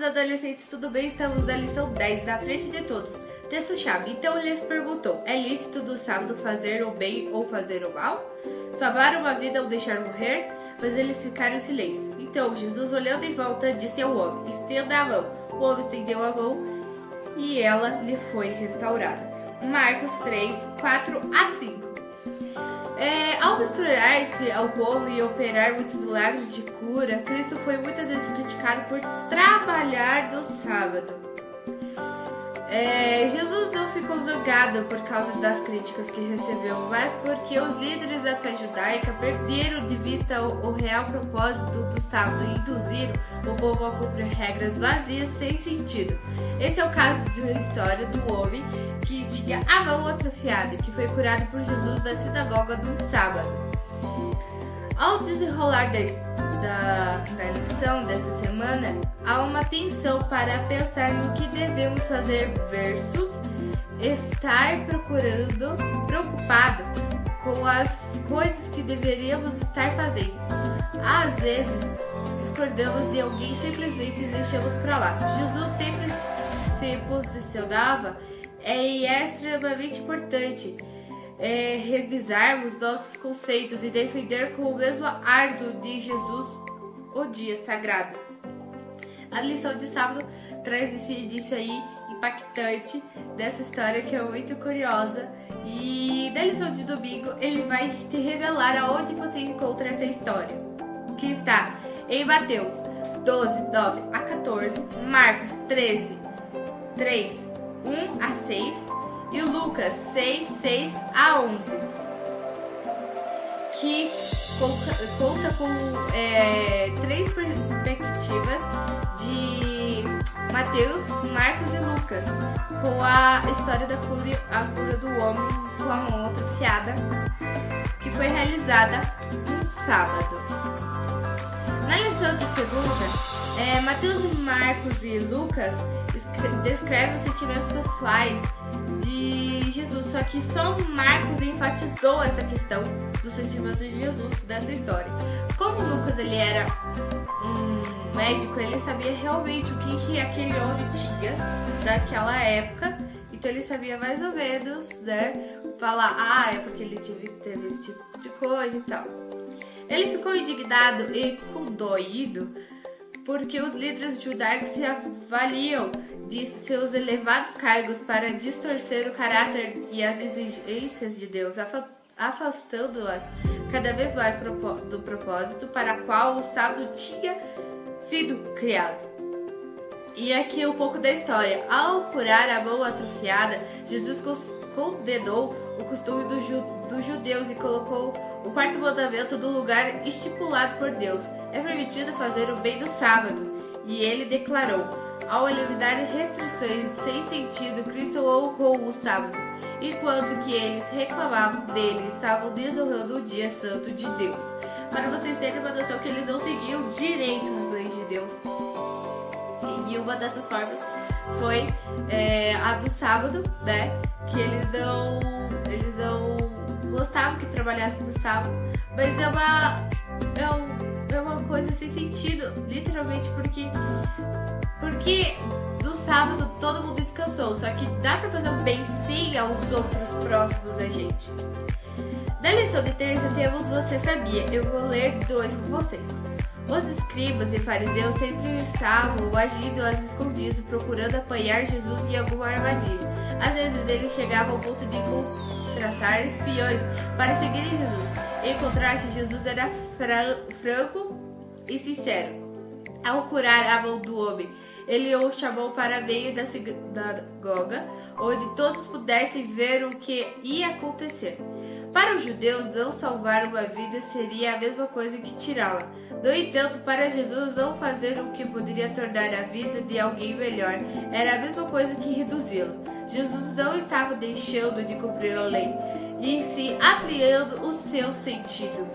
amados adolescentes, tudo bem? Estamos na lição 10, da frente de todos. Texto-chave. Então lhes perguntou: É lícito do sábado fazer o bem ou fazer o mal? Salvar uma vida ou deixar morrer? Mas eles ficaram em silêncio. Então Jesus, olhando em volta, disse ao homem: Estenda a mão. O homem estendeu a mão e ela lhe foi restaurada. Marcos 3, 4 a 5. É, ao misturar-se ao povo e operar muitos milagres de cura, Cristo foi muitas vezes criticado por trabalhar no sábado. É, Jesus não ficou zangado por causa das críticas que recebeu, mas porque os líderes da fé judaica perderam de vista o, o real propósito do sábado e induziram o povo a cumprir regras vazias sem sentido. Esse é o caso de uma história do homem que tinha a mão atrofiada e que foi curado por Jesus na sinagoga no sábado. Ao desenrolar da, da, da lição desta semana, há uma tensão para pensar no que devemos fazer versus estar procurando, preocupado com as coisas que deveríamos estar fazendo. Às vezes, discordamos de alguém simplesmente deixamos para lá. Jesus sempre se posicionava é, e é extremamente importante é, revisarmos nossos conceitos e defender com o mesmo árduo de Jesus o dia sagrado. A lição de sábado traz esse início aí impactante dessa história que é muito curiosa. E na lição de domingo ele vai te revelar aonde você encontra essa história, que está em Mateus 12, 9 a 14, Marcos 13, 3, 1 a 6 e Lucas 6, 6 a 11, que conta com é, três perspectivas de Mateus, Marcos e Lucas, com a história da cura, a cura do homem com a mão atrofiada, que foi realizada no sábado. Na lição de segunda, é, Mateus, Marcos e Lucas descrevem os sentimentos pessoais só que só Marcos enfatizou essa questão dos sentimentos de Jesus dessa história. Como Lucas ele era um médico, ele sabia realmente o que, que aquele homem tinha daquela época, então ele sabia mais ou menos, né, falar, ah, é porque ele teve, esse tipo de coisa e tal. Ele ficou indignado e condoído porque os líderes judaicos se avaliam de seus elevados cargos para distorcer o caráter e as exigências de Deus, afastando-as cada vez mais do propósito para qual o sábado tinha sido criado. E aqui um pouco da história. Ao curar a mão atrofiada, Jesus condenou o costume dos do judeus e colocou o quarto mandamento do lugar estipulado por Deus. É permitido fazer o bem no sábado. E ele declarou: ao eliminar restrições sem sentido, Cristo honrou o sábado, enquanto que eles reclamavam dele, estavam desonrando o dia santo de Deus. Para vocês terem uma noção que eles não seguiam direito as leis de Deus. E uma dessas formas foi é, a do sábado, né? Que eles não, eles não gostavam que trabalhasse no sábado, mas é uma, é, um, é uma coisa sem sentido, literalmente, porque porque no sábado todo mundo descansou, só que dá para fazer um bem sim aos outros próximos da gente. Na lição de terça temos Você Sabia, eu vou ler dois com vocês. Os escribas e fariseus sempre estavam agindo às escondidas, procurando apanhar Jesus em alguma armadilha. Às vezes eles chegavam ao ponto de contratar espiões para seguirem Jesus. Em contraste, Jesus era franco e sincero. Ao curar a mão do homem, ele o chamou para meio da sinagoga, onde todos pudessem ver o que ia acontecer. Para os judeus, não salvar uma vida seria a mesma coisa que tirá-la. No entanto, para Jesus, não fazer o que poderia tornar a vida de alguém melhor era a mesma coisa que reduzi-la. Jesus não estava deixando de cumprir a lei, e se ampliando o seu sentido.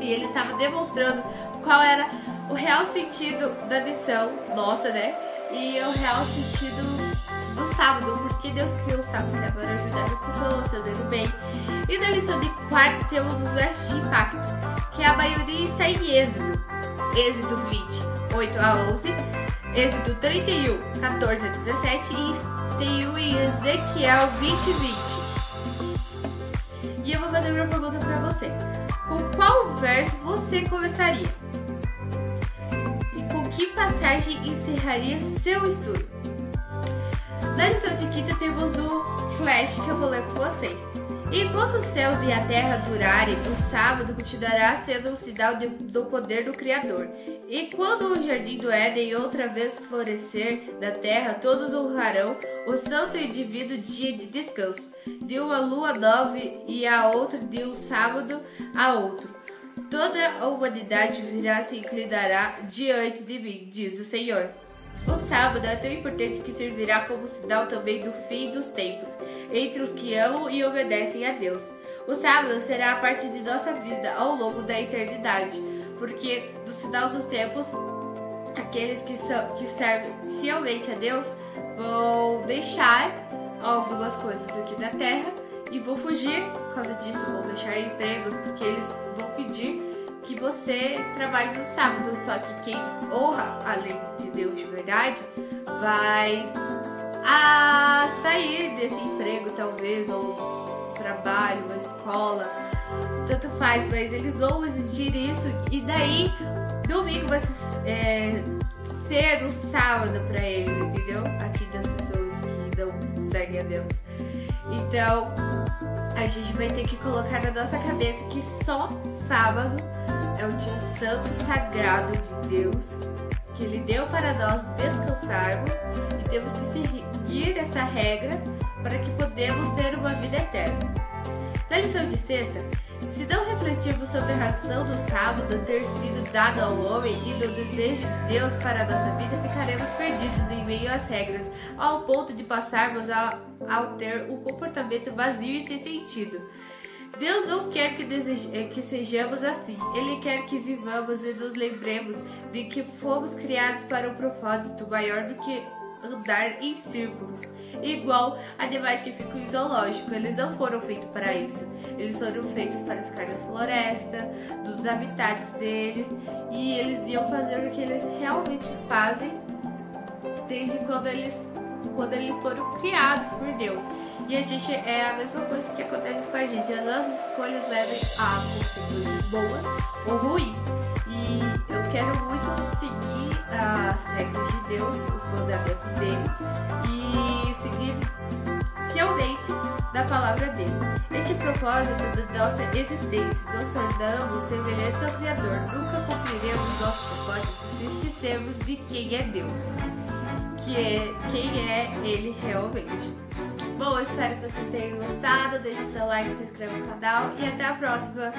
E ele estava demonstrando qual era o real sentido da missão nossa, né? E o real sentido do sábado, porque Deus criou o sábado né, para ajudar as pessoas, fazendo bem. E na lição de quarto temos os versos de impacto, que a maioria está em Êxodo, Êxodo 20, 8 a 11, Êxodo 31, 14 a 17 e tem em Ezequiel 20, 20. E eu vou fazer uma pergunta para você. Com qual verso você começaria? E com que passagem encerraria seu estudo? Na lição de quinta temos o flash que eu vou ler com vocês. Enquanto os céus e a terra durarem, o sábado continuará sendo um sinal de, do poder do Criador. E quando o jardim do Éden outra vez florescer da terra, todos honrarão o santo e divino dia de descanso, de uma lua nova e a outra de um sábado a outro. Toda a humanidade virá se inclinará diante de mim, diz o Senhor. O sábado é tão importante que servirá como sinal também do fim dos tempos, entre os que amam e obedecem a Deus. O sábado será a parte de nossa vida ao longo da eternidade, porque do sinal dos tempos, aqueles que, são, que servem fielmente a Deus vão deixar algumas coisas aqui na terra e vão fugir por causa disso, vão deixar empregos, porque eles vão pedir que você trabalhe no sábado, só que quem honra a lei Deus de verdade vai a sair desse emprego, talvez, ou trabalho, ou escola, tanto faz, mas eles vão exigir isso e daí domingo vai é, ser o sábado para eles, entendeu? Aqui das pessoas que não seguem a Deus. Então, a gente vai ter que colocar na nossa cabeça que só sábado é o dia santo sagrado de Deus que Ele deu para nós descansarmos e temos que seguir essa regra para que podemos ter uma vida eterna. Na lição de sexta, se não refletirmos sobre a razão do sábado ter sido dado ao homem e no desejo de Deus para a nossa vida, ficaremos perdidos em meio às regras, ao ponto de passarmos a, a ter um comportamento vazio e sem sentido. Deus não quer que, deseje, eh, que sejamos assim. Ele quer que vivamos e nos lembremos de que fomos criados para um propósito maior do que andar em círculos, igual animais que ficam em zoológico. Eles não foram feitos para isso. Eles foram feitos para ficar na floresta, dos habitats deles, e eles iam fazer o que eles realmente fazem desde quando eles, quando eles foram criados por Deus. E a gente é a mesma coisa que acontece com a gente. As nossas escolhas levam a consequências boas ou ruins. E eu quero muito seguir as regras de Deus, os mandamentos dele e seguir fielmente da palavra dele. Este propósito da nossa existência, nos tornamos semelhantes ao Criador. Nunca cumpriremos nosso propósito se esquecermos de quem é Deus, que é quem é Ele realmente. Bom, eu espero que vocês tenham gostado. Deixe seu like, se inscreva no canal e até a próxima.